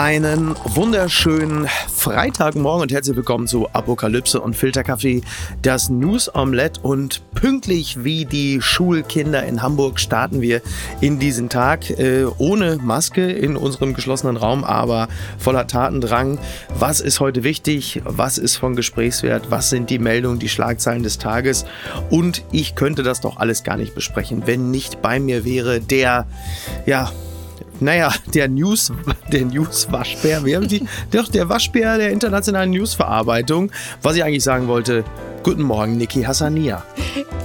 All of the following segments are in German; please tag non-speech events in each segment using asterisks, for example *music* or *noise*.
Einen wunderschönen Freitagmorgen und herzlich willkommen zu Apokalypse und Filterkaffee, das News Omelette und pünktlich wie die Schulkinder in Hamburg starten wir in diesen Tag äh, ohne Maske in unserem geschlossenen Raum, aber voller Tatendrang. Was ist heute wichtig? Was ist von Gesprächswert? Was sind die Meldungen, die Schlagzeilen des Tages? Und ich könnte das doch alles gar nicht besprechen, wenn nicht bei mir wäre der, ja, naja, der News, der News-Waschbär, wie haben die? Doch, der Waschbär der internationalen Newsverarbeitung. Was ich eigentlich sagen wollte, guten Morgen, Niki Hassania.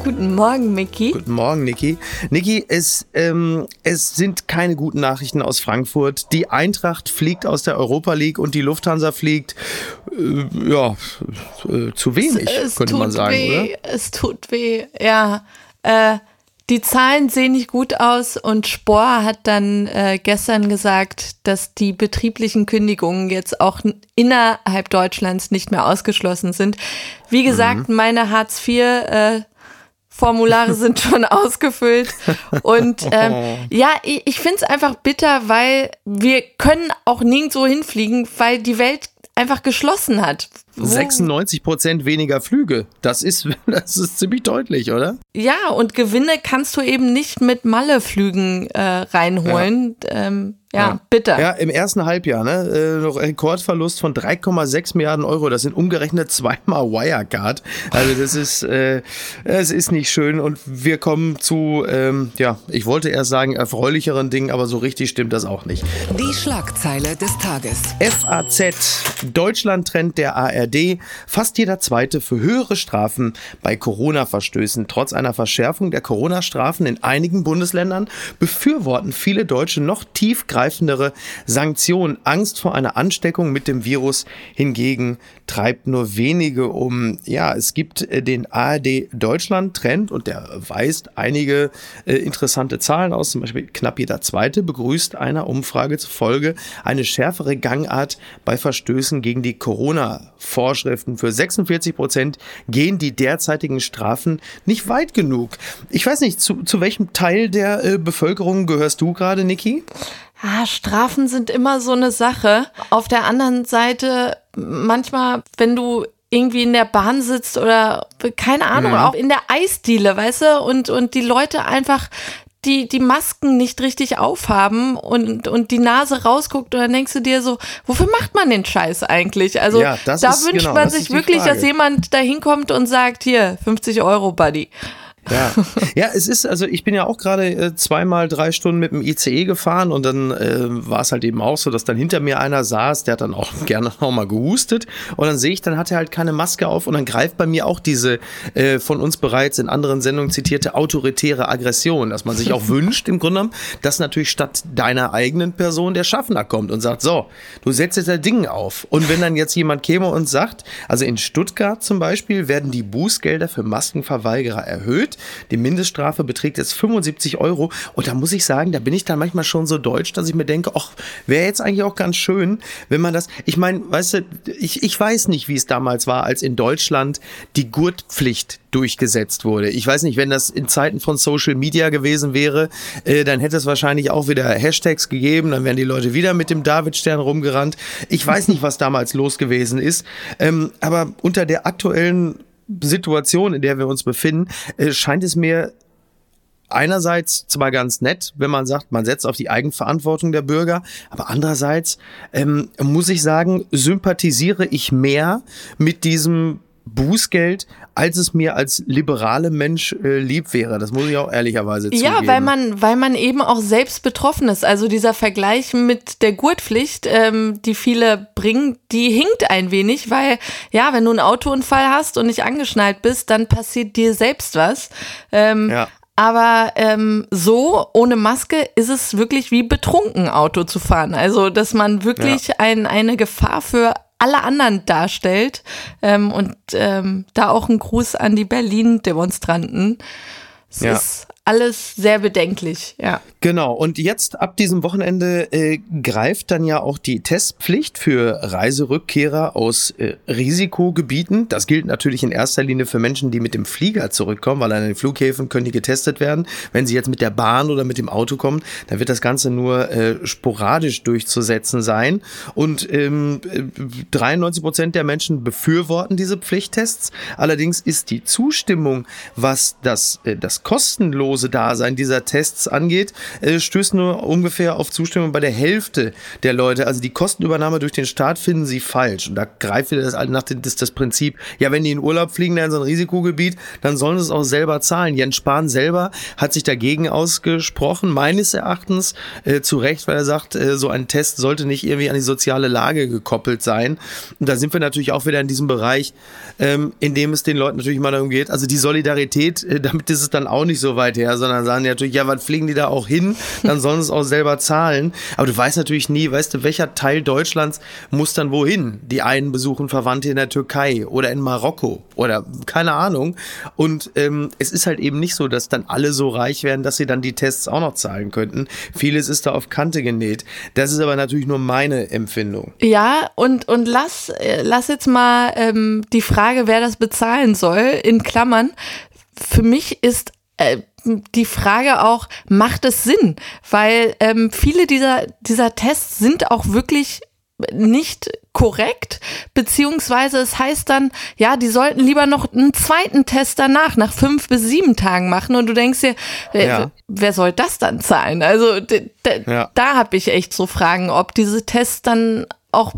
Guten Morgen, Mickey. Guten Morgen, Niki. Niki, es, ähm, es sind keine guten Nachrichten aus Frankfurt. Die Eintracht fliegt aus der Europa League und die Lufthansa fliegt, äh, ja, äh, zu wenig, es, es könnte man sagen, weh, oder? Es tut weh, ja. Äh, die Zahlen sehen nicht gut aus und Spohr hat dann äh, gestern gesagt, dass die betrieblichen Kündigungen jetzt auch innerhalb Deutschlands nicht mehr ausgeschlossen sind. Wie gesagt, mhm. meine Hartz IV äh, Formulare *laughs* sind schon ausgefüllt. Und ähm, ja, ich, ich finde es einfach bitter, weil wir können auch nirgendwo hinfliegen, weil die Welt einfach geschlossen hat. 96 Prozent weniger Flüge. Das ist, *laughs* das ist ziemlich deutlich, oder? Ja, und Gewinne kannst du eben nicht mit Malle-Flügen äh, reinholen. Ja. Ähm, ja, ja, bitter. Ja, im ersten Halbjahr, ne? Äh, noch Rekordverlust von 3,6 Milliarden Euro. Das sind umgerechnet zweimal Wirecard. Also das ist, äh, es ist nicht schön. Und wir kommen zu, ähm, ja, ich wollte erst sagen, erfreulicheren Dingen, aber so richtig stimmt das auch nicht. Die Schlagzeile des Tages. FAZ, Deutschland trennt der ARD. Fast jeder Zweite für höhere Strafen bei Corona-Verstößen. Trotz einer Verschärfung der Corona-Strafen in einigen Bundesländern befürworten viele Deutsche noch tiefgreifende greifendere Sanktionen. Angst vor einer Ansteckung mit dem Virus hingegen treibt nur wenige um. Ja, es gibt äh, den ARD Deutschland Trend und der weist einige äh, interessante Zahlen aus. Zum Beispiel knapp jeder Zweite begrüßt einer Umfrage zufolge eine schärfere Gangart bei Verstößen gegen die Corona-Vorschriften. Für 46 Prozent gehen die derzeitigen Strafen nicht weit genug. Ich weiß nicht, zu, zu welchem Teil der äh, Bevölkerung gehörst du gerade, Niki? Ah, Strafen sind immer so eine Sache. Auf der anderen Seite, manchmal, wenn du irgendwie in der Bahn sitzt oder keine Ahnung, mhm. auch in der Eisdiele, weißt du, und, und die Leute einfach die, die Masken nicht richtig aufhaben und, und die Nase rausguckt und dann denkst du dir so, wofür macht man den Scheiß eigentlich? Also ja, da wünscht genau, man sich wirklich, Frage. dass jemand da hinkommt und sagt, hier, 50 Euro, Buddy. Ja. ja, es ist, also ich bin ja auch gerade äh, zweimal drei Stunden mit dem ICE gefahren und dann äh, war es halt eben auch so, dass dann hinter mir einer saß, der hat dann auch *laughs* gerne noch mal gehustet und dann sehe ich, dann hat er halt keine Maske auf und dann greift bei mir auch diese äh, von uns bereits in anderen Sendungen zitierte autoritäre Aggression, dass man sich auch *laughs* wünscht im Grunde genommen, dass natürlich statt deiner eigenen Person der Schaffner kommt und sagt, so, du setzt jetzt da Ding auf. Und wenn dann jetzt jemand käme und sagt, also in Stuttgart zum Beispiel werden die Bußgelder für Maskenverweigerer erhöht, die Mindeststrafe beträgt jetzt 75 Euro. Und da muss ich sagen, da bin ich dann manchmal schon so deutsch, dass ich mir denke, ach, wäre jetzt eigentlich auch ganz schön, wenn man das. Ich meine, weißt du, ich, ich weiß nicht, wie es damals war, als in Deutschland die Gurtpflicht durchgesetzt wurde. Ich weiß nicht, wenn das in Zeiten von Social Media gewesen wäre, äh, dann hätte es wahrscheinlich auch wieder Hashtags gegeben, dann wären die Leute wieder mit dem Davidstern rumgerannt. Ich weiß nicht, was damals los gewesen ist, ähm, aber unter der aktuellen Situation, in der wir uns befinden, äh, scheint es mir einerseits zwar ganz nett, wenn man sagt, man setzt auf die Eigenverantwortung der Bürger, aber andererseits ähm, muss ich sagen, sympathisiere ich mehr mit diesem Bußgeld, als es mir als liberale Mensch äh, lieb wäre. Das muss ich auch ehrlicherweise zugeben. Ja, weil man, weil man eben auch selbst betroffen ist. Also dieser Vergleich mit der Gurtpflicht, ähm, die viele bringen, die hinkt ein wenig, weil ja, wenn du einen Autounfall hast und nicht angeschnallt bist, dann passiert dir selbst was. Ähm, ja. Aber ähm, so ohne Maske ist es wirklich wie betrunken Auto zu fahren. Also dass man wirklich ja. ein, eine Gefahr für alle anderen darstellt. Ähm, und ähm, da auch ein Gruß an die Berlin-Demonstranten. Es ja. ist alles sehr bedenklich, ja. Genau, und jetzt ab diesem Wochenende äh, greift dann ja auch die Testpflicht für Reiserückkehrer aus äh, Risikogebieten. Das gilt natürlich in erster Linie für Menschen, die mit dem Flieger zurückkommen, weil an den Flughäfen können die getestet werden. Wenn sie jetzt mit der Bahn oder mit dem Auto kommen, dann wird das Ganze nur äh, sporadisch durchzusetzen sein. Und ähm, 93 Prozent der Menschen befürworten diese Pflichttests. Allerdings ist die Zustimmung, was das, äh, das kostenlose Dasein dieser Tests angeht, äh, stößt nur ungefähr auf Zustimmung bei der Hälfte der Leute. Also die Kostenübernahme durch den Staat finden sie falsch. Und da greift wieder das, nach dem, das, das Prinzip, ja, wenn die in Urlaub fliegen, in so ein Risikogebiet, dann sollen sie es auch selber zahlen. Jens Spahn selber hat sich dagegen ausgesprochen, meines Erachtens äh, zu Recht, weil er sagt, äh, so ein Test sollte nicht irgendwie an die soziale Lage gekoppelt sein. Und da sind wir natürlich auch wieder in diesem Bereich, ähm, in dem es den Leuten natürlich mal darum geht, also die Solidarität, äh, damit ist es dann auch nicht so weit her, sondern sagen die natürlich, ja, was fliegen die da auch hin? Dann sollen sie es auch selber zahlen. Aber du weißt natürlich nie, weißt du, welcher Teil Deutschlands muss dann wohin? Die einen besuchen Verwandte in der Türkei oder in Marokko oder keine Ahnung. Und ähm, es ist halt eben nicht so, dass dann alle so reich werden, dass sie dann die Tests auch noch zahlen könnten. Vieles ist da auf Kante genäht. Das ist aber natürlich nur meine Empfindung. Ja, und, und lass, äh, lass jetzt mal ähm, die Frage, wer das bezahlen soll, in Klammern. Für mich ist äh, die Frage auch, macht es Sinn? Weil ähm, viele dieser, dieser Tests sind auch wirklich nicht korrekt, beziehungsweise es heißt dann, ja, die sollten lieber noch einen zweiten Test danach, nach fünf bis sieben Tagen machen und du denkst dir, äh, ja. wer soll das dann zahlen? Also ja. da habe ich echt so Fragen, ob diese Tests dann auch,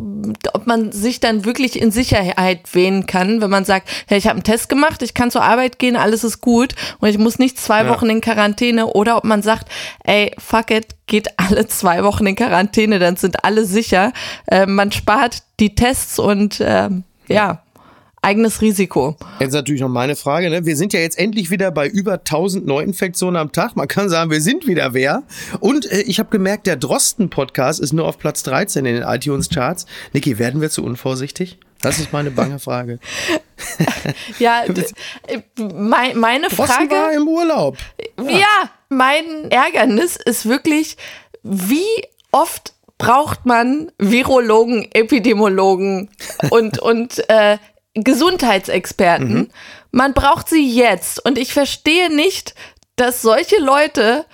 ob man sich dann wirklich in Sicherheit wähnen kann, wenn man sagt, hey, ich habe einen Test gemacht, ich kann zur Arbeit gehen, alles ist gut und ich muss nicht zwei ja. Wochen in Quarantäne oder ob man sagt, ey, fuck it, geht alle *laughs* zwei Wochen in Quarantäne, dann sind alle sicher. Äh, man spart die Tests und äh, ja eigenes Risiko. Jetzt natürlich noch meine Frage. Ne? Wir sind ja jetzt endlich wieder bei über 1000 Neuinfektionen am Tag. Man kann sagen, wir sind wieder wer. Und äh, ich habe gemerkt, der Drosten-Podcast ist nur auf Platz 13 in den iTunes-Charts. Niki, werden wir zu unvorsichtig? Das ist meine bange Frage. *laughs* ja, äh, mein, meine Frage. Drosten war im Urlaub. Ja. ja, mein Ärgernis ist wirklich, wie oft braucht man Virologen, Epidemiologen und, und äh, Gesundheitsexperten. Mhm. Man braucht sie jetzt. Und ich verstehe nicht, dass solche Leute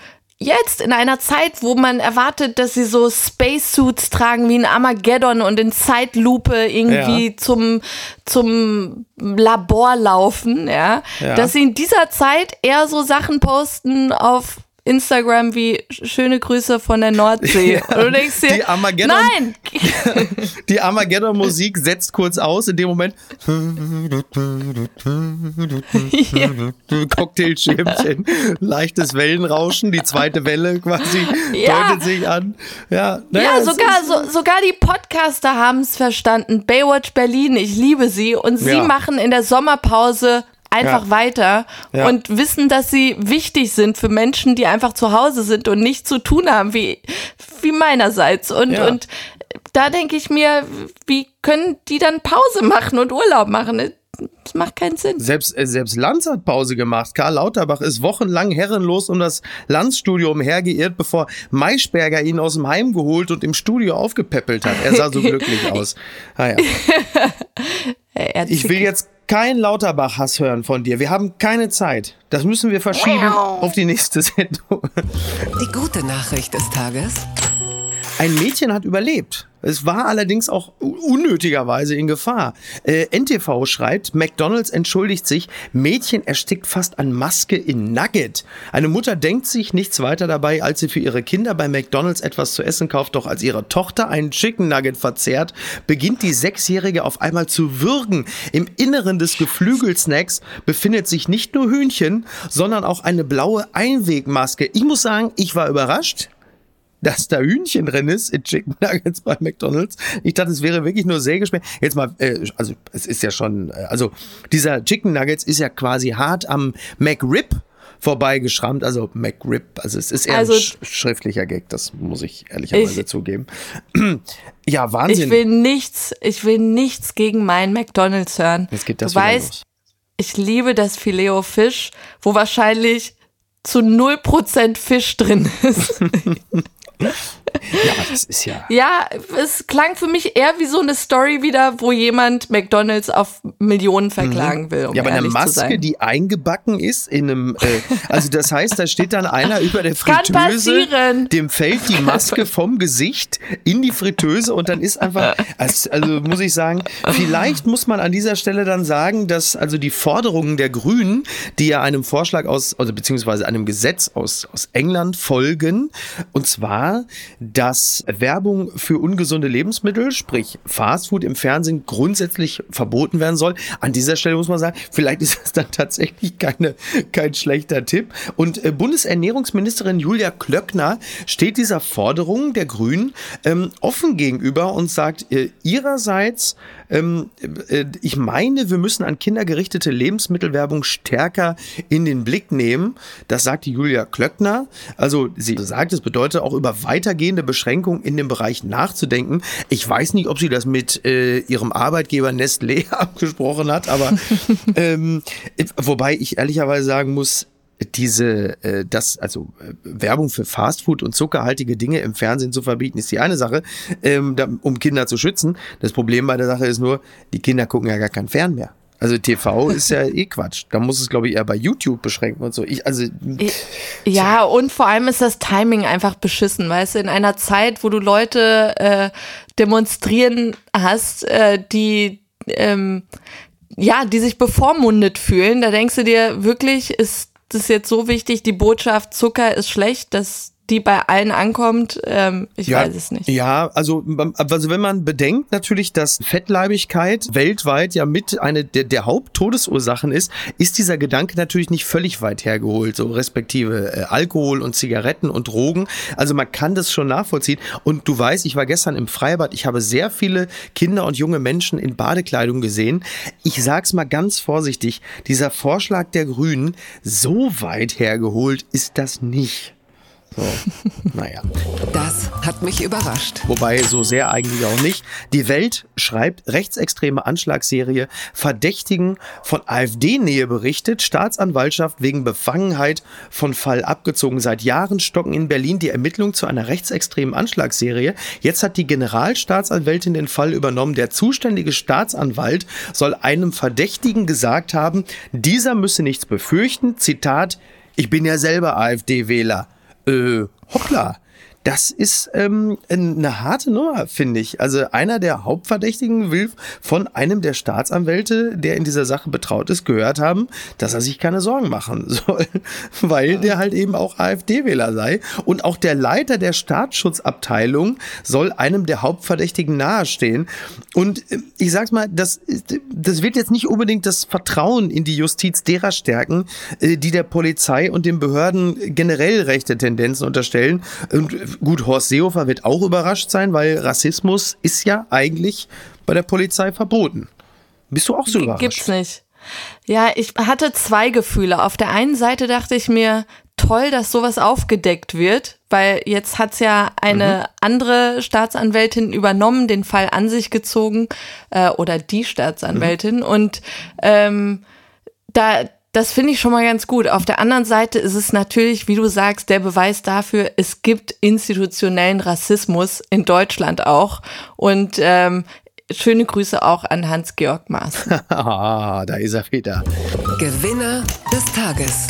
jetzt in einer Zeit, wo man erwartet, dass sie so Spacesuits tragen wie ein Armageddon und in Zeitlupe irgendwie ja. zum, zum Labor laufen, ja, ja, dass sie in dieser Zeit eher so Sachen posten auf Instagram wie schöne Grüße von der Nordsee. *laughs* Ja, und du denkst dir, die Armageddon, nein! *laughs* Die Armageddon-Musik setzt kurz aus, in dem Moment ja. *laughs* Cocktailschirmchen, leichtes Wellenrauschen, die zweite Welle quasi ja. deutet sich an. Ja, naja, ja sogar, so, sogar die Podcaster haben es verstanden. Baywatch Berlin, ich liebe sie. Und sie machen in der Sommerpause einfach ja. weiter ja. und wissen, dass sie wichtig sind für Menschen, die einfach zu Hause sind und nichts zu tun haben, wie, wie meinerseits. Und, ja. und da denke ich mir, wie können die dann Pause machen und Urlaub machen? Das macht keinen Sinn. Selbst, äh, selbst Lanz hat Pause gemacht. Karl Lauterbach ist wochenlang herrenlos um das Lanzstudio umhergeirrt, bevor Maischberger ihn aus dem Heim geholt und im Studio aufgepäppelt hat. Er sah so *laughs* glücklich aus. Ah, ja. *laughs* ich will jetzt kein Lauterbach-Hass hören von dir. Wir haben keine Zeit. Das müssen wir verschieben auf die nächste *laughs* Sendung. Die gute Nachricht des Tages. Ein Mädchen hat überlebt. Es war allerdings auch unnötigerweise in Gefahr. Äh, NTV schreibt, McDonald's entschuldigt sich, Mädchen erstickt fast an Maske in Nugget. Eine Mutter denkt sich nichts weiter dabei, als sie für ihre Kinder bei McDonald's etwas zu essen kauft, doch als ihre Tochter einen Chicken Nugget verzehrt, beginnt die Sechsjährige auf einmal zu würgen. Im Inneren des Geflügelsnacks befindet sich nicht nur Hühnchen, sondern auch eine blaue Einwegmaske. Ich muss sagen, ich war überrascht dass da Hühnchen drin ist in Chicken Nuggets bei McDonald's. Ich dachte, es wäre wirklich nur Sägespäne. Jetzt mal, äh, also es ist ja schon, äh, also dieser Chicken Nuggets ist ja quasi hart am McRib vorbeigeschrammt, also McRib, also es ist eher also, ein sch schriftlicher Gag, das muss ich ehrlicherweise ich, zugeben. *clears throat* ja, Wahnsinn. Ich will nichts, ich will nichts gegen meinen McDonald's hören. Jetzt geht das du weißt, los. ich liebe das Filet Fisch, wo wahrscheinlich zu 0% Fisch drin ist. *laughs* Ja, das ist ja. Ja, es klang für mich eher wie so eine Story wieder, wo jemand McDonalds auf Millionen verklagen will. Um ja, aber eine Maske, die eingebacken ist in einem, äh, also das heißt, da steht dann einer über der Kann Fritteuse, passieren. dem fällt die Maske *laughs* vom Gesicht in die Fritteuse und dann ist einfach, also, also muss ich sagen, vielleicht muss man an dieser Stelle dann sagen, dass also die Forderungen der Grünen, die ja einem Vorschlag aus, also beziehungsweise einem Gesetz aus, aus England folgen, und zwar, dass Werbung für ungesunde Lebensmittel, sprich Fastfood im Fernsehen grundsätzlich verboten werden soll. An dieser Stelle muss man sagen, vielleicht ist das dann tatsächlich keine, kein schlechter Tipp. Und äh, Bundesernährungsministerin Julia Klöckner steht dieser Forderung der Grünen ähm, offen gegenüber und sagt äh, ihrerseits, ähm, äh, ich meine, wir müssen an Kinder gerichtete Lebensmittelwerbung stärker in den Blick nehmen. Das sagt die Julia Klöckner. Also sie sagt, es bedeutet auch über weitergehende Beschränkungen in dem Bereich nachzudenken. Ich weiß nicht, ob sie das mit äh, ihrem Arbeitgeber Nestlé *laughs* abgesprochen hat, aber *laughs* ähm, wobei ich ehrlicherweise sagen muss, diese, äh, das, also äh, Werbung für Fastfood und zuckerhaltige Dinge im Fernsehen zu verbieten, ist die eine Sache, ähm, da, um Kinder zu schützen. Das Problem bei der Sache ist nur, die Kinder gucken ja gar kein Fern mehr. Also TV ist ja eh Quatsch. Da muss es, glaube ich, eher bei YouTube beschränken und so. Ich, also, Ja, und vor allem ist das Timing einfach beschissen, weißt du, in einer Zeit, wo du Leute äh, demonstrieren hast, äh, die ähm, ja, die sich bevormundet fühlen, da denkst du dir wirklich, ist das jetzt so wichtig, die Botschaft Zucker ist schlecht, dass die bei allen ankommt, ähm, ich ja, weiß es nicht. Ja, also, also wenn man bedenkt natürlich, dass Fettleibigkeit weltweit ja mit eine der, der Haupttodesursachen ist, ist dieser Gedanke natürlich nicht völlig weit hergeholt, so respektive äh, Alkohol und Zigaretten und Drogen. Also man kann das schon nachvollziehen. Und du weißt, ich war gestern im Freibad, ich habe sehr viele Kinder und junge Menschen in Badekleidung gesehen. Ich sag's mal ganz vorsichtig, dieser Vorschlag der Grünen, so weit hergeholt ist das nicht. So, naja. Das hat mich überrascht. Wobei so sehr eigentlich auch nicht. Die Welt schreibt, rechtsextreme Anschlagsserie Verdächtigen von AfD-Nähe berichtet, Staatsanwaltschaft wegen Befangenheit von Fall abgezogen. Seit Jahren stocken in Berlin die Ermittlungen zu einer rechtsextremen Anschlagsserie. Jetzt hat die Generalstaatsanwältin den Fall übernommen. Der zuständige Staatsanwalt soll einem Verdächtigen gesagt haben, dieser müsse nichts befürchten. Zitat, ich bin ja selber AfD-Wähler äh, hoppla. Das ist ähm, eine harte Nummer, finde ich. Also einer der Hauptverdächtigen will von einem der Staatsanwälte, der in dieser Sache betraut ist, gehört haben, dass er sich keine Sorgen machen *laughs* soll, weil der halt eben auch AfD-Wähler sei. Und auch der Leiter der Staatsschutzabteilung soll einem der Hauptverdächtigen nahestehen. Und äh, ich sag's mal, das, das wird jetzt nicht unbedingt das Vertrauen in die Justiz derer stärken, äh, die der Polizei und den Behörden generell rechte Tendenzen unterstellen. Und gut, Horst Seehofer wird auch überrascht sein, weil Rassismus ist ja eigentlich bei der Polizei verboten. Bist du auch so überrascht? Gibt's nicht. Ja, ich hatte zwei Gefühle. Auf der einen Seite dachte ich mir, toll, dass sowas aufgedeckt wird, weil jetzt hat's ja eine mhm. andere Staatsanwältin übernommen, den Fall an sich gezogen, äh, oder die Staatsanwältin. Mhm. Und ähm, da, das finde ich schon mal ganz gut. Auf der anderen Seite ist es natürlich, wie du sagst, der Beweis dafür, es gibt institutionellen Rassismus in Deutschland auch. Und ähm, schöne Grüße auch an Hans-Georg Maas. *laughs* ah, da ist er wieder. Gewinner des Tages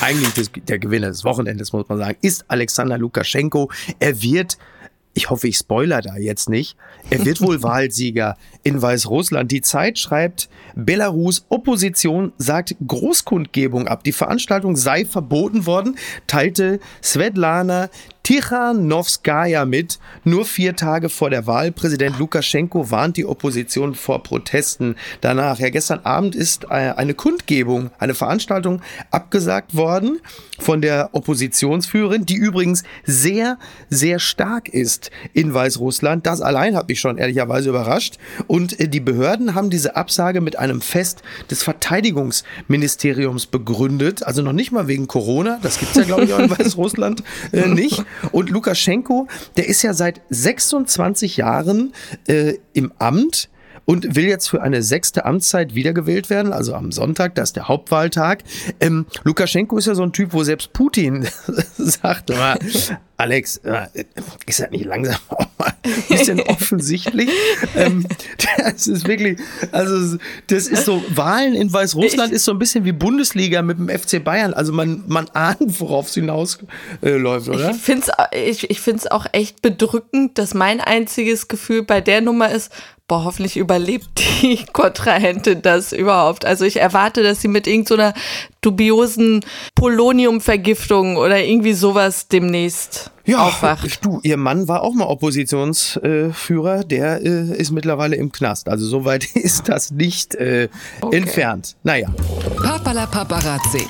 eigentlich der Gewinner des Wochenendes, muss man sagen, ist Alexander Lukaschenko. Er wird ich hoffe, ich spoiler da jetzt nicht. Er wird wohl *laughs* Wahlsieger in Weißrussland. Die Zeit schreibt, Belarus Opposition sagt Großkundgebung ab. Die Veranstaltung sei verboten worden, teilte Svetlana Tichanowskaja mit. Nur vier Tage vor der Wahl. Präsident Lukaschenko warnt die Opposition vor Protesten danach. Ja, gestern Abend ist äh, eine Kundgebung, eine Veranstaltung abgesagt worden von der Oppositionsführerin, die übrigens sehr, sehr stark ist in Weißrussland. Das allein hat mich schon ehrlicherweise überrascht. Und äh, die Behörden haben diese Absage mit einem Fest des Verteidigungsministeriums begründet. Also noch nicht mal wegen Corona. Das gibt's ja, glaube ich, auch in *laughs* Weißrussland äh, nicht. Und Lukaschenko, der ist ja seit 26 Jahren äh, im Amt und will jetzt für eine sechste Amtszeit wiedergewählt werden, also am Sonntag, das ist der Hauptwahltag. Ähm, Lukaschenko ist ja so ein Typ, wo selbst Putin *laughs* sagt, immer, Alex, äh, ist das nicht langsam auch mal ein bisschen *laughs* offensichtlich? ähm, das ist wirklich, also das ist so, Wahlen in Weißrussland ist so ein bisschen wie Bundesliga mit dem FC Bayern. Also man, man ahnt, worauf es hinausläuft, äh, oder? Ich finde es ich, ich find's auch echt bedrückend, dass mein einziges Gefühl bei der Nummer ist, boah, hoffentlich überlebt die *laughs* Kontrahentin das überhaupt. Also ich erwarte, dass sie mit irgendeiner so dubiosen Poloniumvergiftung oder irgendwie sowas demnächst ja, aufwacht. Du, ihr Mann war auch mal Oppositionsführer, der äh, ist mittlerweile im Knast. Also soweit *laughs* ist das nicht äh, okay. entfernt. Naja. Papala Paparazzi.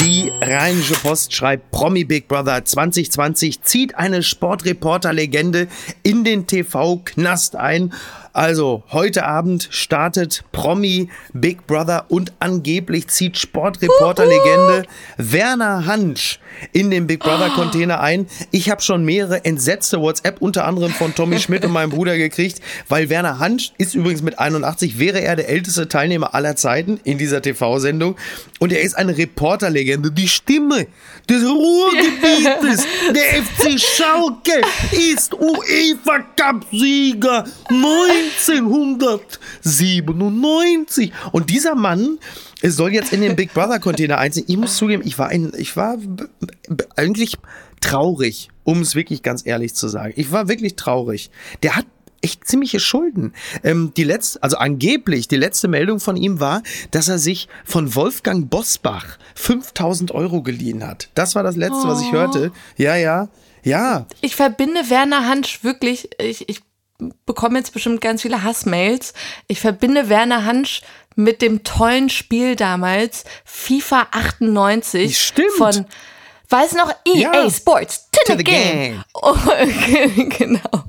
Die Rheinische Post schreibt, Promi Big Brother 2020 zieht eine Sportreporter-Legende in den TV-Knast ein. Also, heute Abend startet Promi Big Brother und angeblich zieht Sportreporter-Legende Werner Hansch in den Big Brother-Container ein. Ich habe schon mehrere entsetzte WhatsApp, unter anderem von Tommy *laughs* Schmidt und meinem Bruder gekriegt, weil Werner Hansch ist übrigens mit 81, wäre er der älteste Teilnehmer aller Zeiten in dieser TV-Sendung. Und er ist eine Reporter-Legende. Die Stimme des Ruhrgebietes, der *laughs* FC Schalke, ist UEFA-Cup-Sieger. 1997. Und dieser Mann soll jetzt in den Big Brother Container einziehen. Ich muss zugeben, ich war ein, ich war eigentlich traurig, um es wirklich ganz ehrlich zu sagen. Ich war wirklich traurig. Der hat echt ziemliche Schulden. Ähm, die letzte, also angeblich, die letzte Meldung von ihm war, dass er sich von Wolfgang Bosbach 5000 Euro geliehen hat. Das war das letzte, oh. was ich oh. hörte. Ja, ja, ja. Ich verbinde Werner Hansch wirklich, ich, ich bekomme jetzt bestimmt ganz viele Hassmails. Ich verbinde Werner Hansch mit dem tollen Spiel damals, FIFA 98 Stimmt. von Weiß noch, EA ja. Sports, to, to the, the game. game. *laughs* Oh, genau.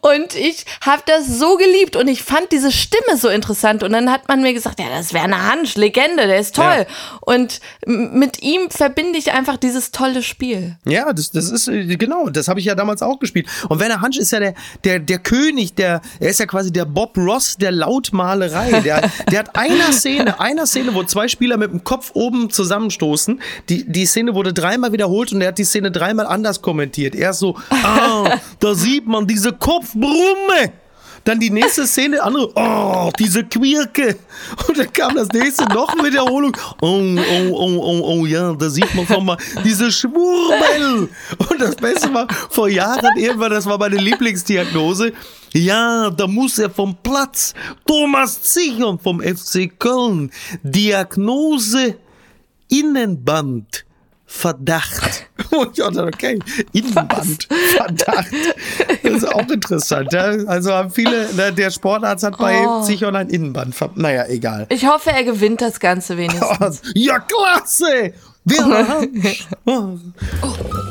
Und ich habe das so geliebt und ich fand diese Stimme so interessant. Und dann hat man mir gesagt, ja, das ist Werner Hansch, Legende, der ist toll. Ja. Und mit ihm verbinde ich einfach dieses tolle Spiel. Ja, das, das ist, äh, genau, das habe ich ja damals auch gespielt. Und Werner Hansch ist ja der, der, der König, der, er ist ja quasi der Bob Ross der Lautmalerei. Der, *laughs* der hat einer Szene, einer Szene, wo zwei Spieler mit dem Kopf oben zusammenstoßen. Die, die Szene wurde dreimal wiederholt und er hat die Szene dreimal anders kommentiert. Er ist so, ah, *laughs* da sieht man diese Kopfbrumme. Dann die nächste Szene, andere, oh, diese Quirke. Und dann kam das nächste, noch eine Wiederholung. Oh, oh, oh, oh, oh, ja, da sieht man schon mal diese Schwurbel. Und das Beste war, vor Jahren irgendwann, das war meine Lieblingsdiagnose. Ja, da muss er vom Platz. Thomas Zichern vom FC Köln. Diagnose Innenband. Verdacht. *laughs* Und ich dachte, okay, Innenband, Verdacht. Das ist auch interessant. Ja? Also haben viele, ne, der Sportarzt hat bei oh. sich und ein Innenband. Naja, egal. Ich hoffe, er gewinnt das Ganze wenigstens. *laughs* ja, klasse! *laughs* oh,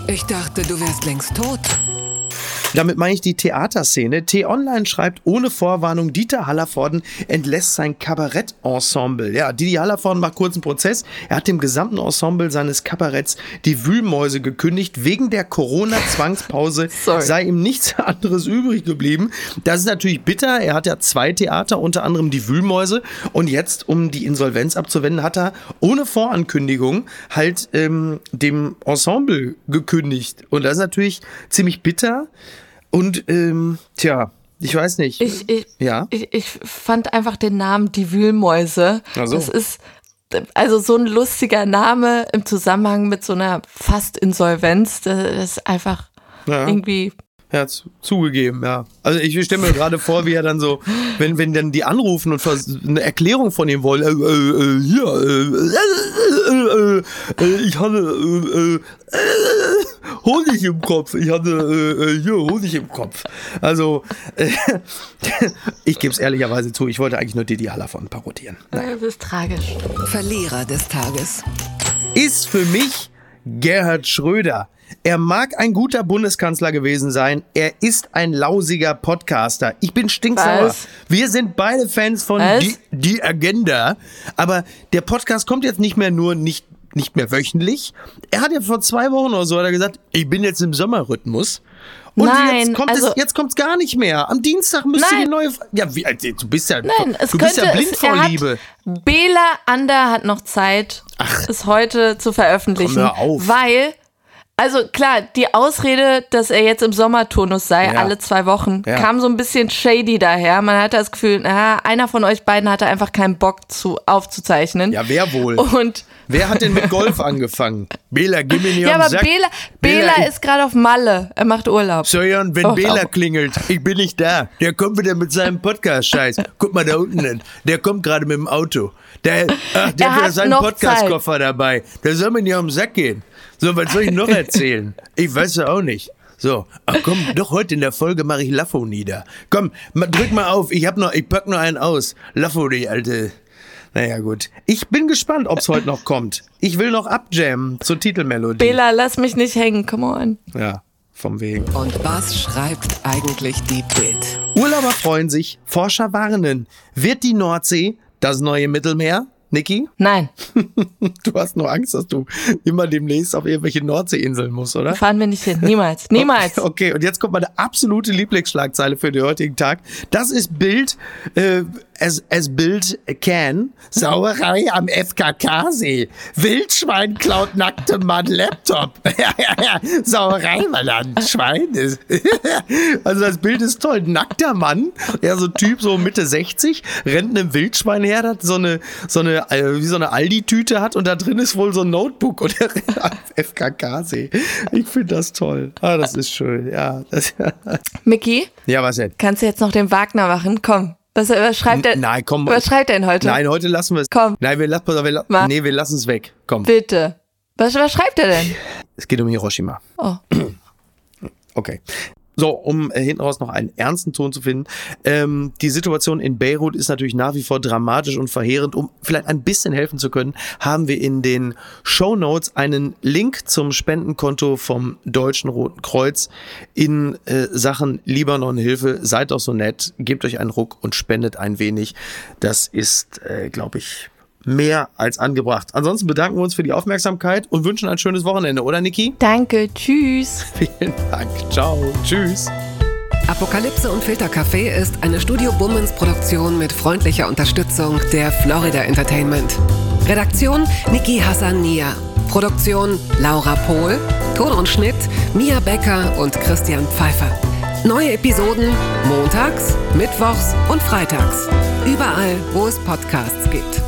ich dachte, du wärst längst tot. Damit meine ich die Theaterszene. T-Online schreibt ohne Vorwarnung, Dieter Hallervorden entlässt sein Kabarett-Ensemble. Ja, Didi Hallervorden macht kurzen Prozess. Er hat dem gesamten Ensemble seines Kabaretts die Wühlmäuse gekündigt. Wegen der Corona-Zwangspause *laughs* sei ihm nichts *laughs* anderes übrig geblieben. Das ist natürlich bitter. Er hat ja zwei Theater, unter anderem die Wühlmäuse. Und jetzt, um die Insolvenz abzuwenden, hat er ohne Vorankündigung halt ähm, dem Ensemble gekündigt. Und das ist natürlich ziemlich bitter. Und ähm, tja, ich weiß nicht. Ich, ich, ja? ich, ich fand einfach den Namen Die Wühlmäuse. So. Das ist also so ein lustiger Name im Zusammenhang mit so einer fast Insolvenz. Das ist einfach ja. irgendwie er hat zugegeben, ja. Also ich stelle mir gerade vor, wie er dann so, wenn, wenn dann die anrufen und eine Erklärung von ihm wollen, äh, äh, ja, äh, äh, ich hatte Honig im Kopf, ich hatte hier Honig im Kopf. Also *laughs* ich gebe es ehrlicherweise zu, ich wollte eigentlich nur Didi Hallervon parodieren. Naja. Das ist tragisch. Verlierer des Tages. Ist für mich Gerhard Schröder. Er mag ein guter Bundeskanzler gewesen sein. Er ist ein lausiger Podcaster. Ich bin stinksauer. Was? Wir sind beide Fans von die, die, Agenda. Aber der Podcast kommt jetzt nicht mehr nur nicht, nicht mehr wöchentlich. Er hat ja vor zwei Wochen oder so hat er gesagt, ich bin jetzt im Sommerrhythmus. Und Nein, jetzt kommt also- es, jetzt kommt's gar nicht mehr. Am Dienstag müsste die neue. Ja, wie, also, du bist ja, Nein, es du bist könnte, ja blind es, vor er hat, Liebe. Bela Ander hat noch Zeit, es heute zu veröffentlichen. Komm, hör auf. Weil, also klar, die Ausrede, dass er jetzt im Sommerturnus sei, Ja. alle zwei Wochen, Ja. kam so ein bisschen shady daher. Man hatte das Gefühl, na, einer von euch beiden hatte einfach keinen Bock zu, aufzuzeichnen. Ja, wer wohl? Und Wer hat denn mit Golf angefangen? Bela, gib mir nicht ja, auf den aber Sack. Bela, Bela ich- ist gerade auf Malle. Er macht Urlaub. So, Jan, wenn Och, Bela auch. klingelt, ich bin nicht da. Der kommt wieder mit seinem Podcast-Scheiß. Guck mal da unten hin. Der kommt gerade mit dem Auto. Der, ach, der Er hat wieder seinen Podcast-Koffer dabei. Der soll mir nicht auf den Sack gehen. So, was soll ich noch erzählen? Ich weiß ja auch nicht. So, ach komm, doch heute in der Folge mache ich Laffo nieder. Komm, drück mal auf, ich hab noch, ich pack noch einen aus. Laffo, die alte. Naja, gut. Ich bin gespannt, ob's heute noch kommt. Ich will noch abjammen zur Titelmelodie. Bela, lass mich nicht hängen, come on. Ja, vom Wegen. Und was schreibt eigentlich die Bild? Urlauber freuen sich, Forscher warnen. Wird die Nordsee das neue Mittelmeer? Niki, Nein, *laughs* du hast nur Angst, dass du immer demnächst auf irgendwelche Nordseeinseln musst, oder? fahren wir nicht hin. Niemals. *laughs* Niemals. Okay, und jetzt kommt meine absolute Lieblingsschlagzeile für den heutigen Tag. Das ist Bild, äh, as, as Bild can. Sauerei am FKK-See. Wildschwein klaut nacktem Mann Laptop. ja, ja, ja. Sauerei, weil er ein Schwein ist. *laughs* also das Bild ist toll. Nackter Mann, ja, so ein Typ, so Mitte 60, rennt einem Wildschwein her, das so eine, so eine, äh, wie so eine Aldi-Tüte hat und da drin ist wohl so ein Notebook und er rennt am FKK-See. Ich finde das toll. Ah, das ist schön, ja. Das, *laughs* Micky, ja, was denn? kannst du jetzt noch den Wagner machen? Komm. Was, was schreibt er? Nein, komm. Was schreibt er denn heute? Nein, heute lassen wir es. Komm. Nein, wir, lassen, wir, la- Mach. nee, wir lassen es weg. Komm. Bitte. Was, was schreibt er denn? Es geht um Hiroshima. Oh. Okay. So, um äh, hinten raus noch einen ernsten Ton zu finden. Ähm, die Situation in Beirut ist natürlich nach wie vor dramatisch und verheerend. Um vielleicht ein bisschen helfen zu können, haben wir in den Show Notes einen Link zum Spendenkonto vom Deutschen Roten Kreuz in äh, Sachen Libanon-Hilfe. Seid doch so nett, gebt euch einen Ruck und spendet ein wenig. Das ist, äh, glaube ich, mehr als angebracht. Ansonsten bedanken wir uns für die Aufmerksamkeit und wünschen ein schönes Wochenende, oder Niki? Danke, tschüss. *laughs* Vielen Dank. Ciao. Tschüss. Apokalypse und Filtercafé ist eine Studio Bummens Produktion mit freundlicher Unterstützung der Florida Entertainment. Redaktion Niki Hassania. Produktion Laura Pohl. Ton und Schnitt Mia Becker und Christian Pfeiffer. Neue Episoden montags, mittwochs und freitags. Überall, wo es Podcasts gibt.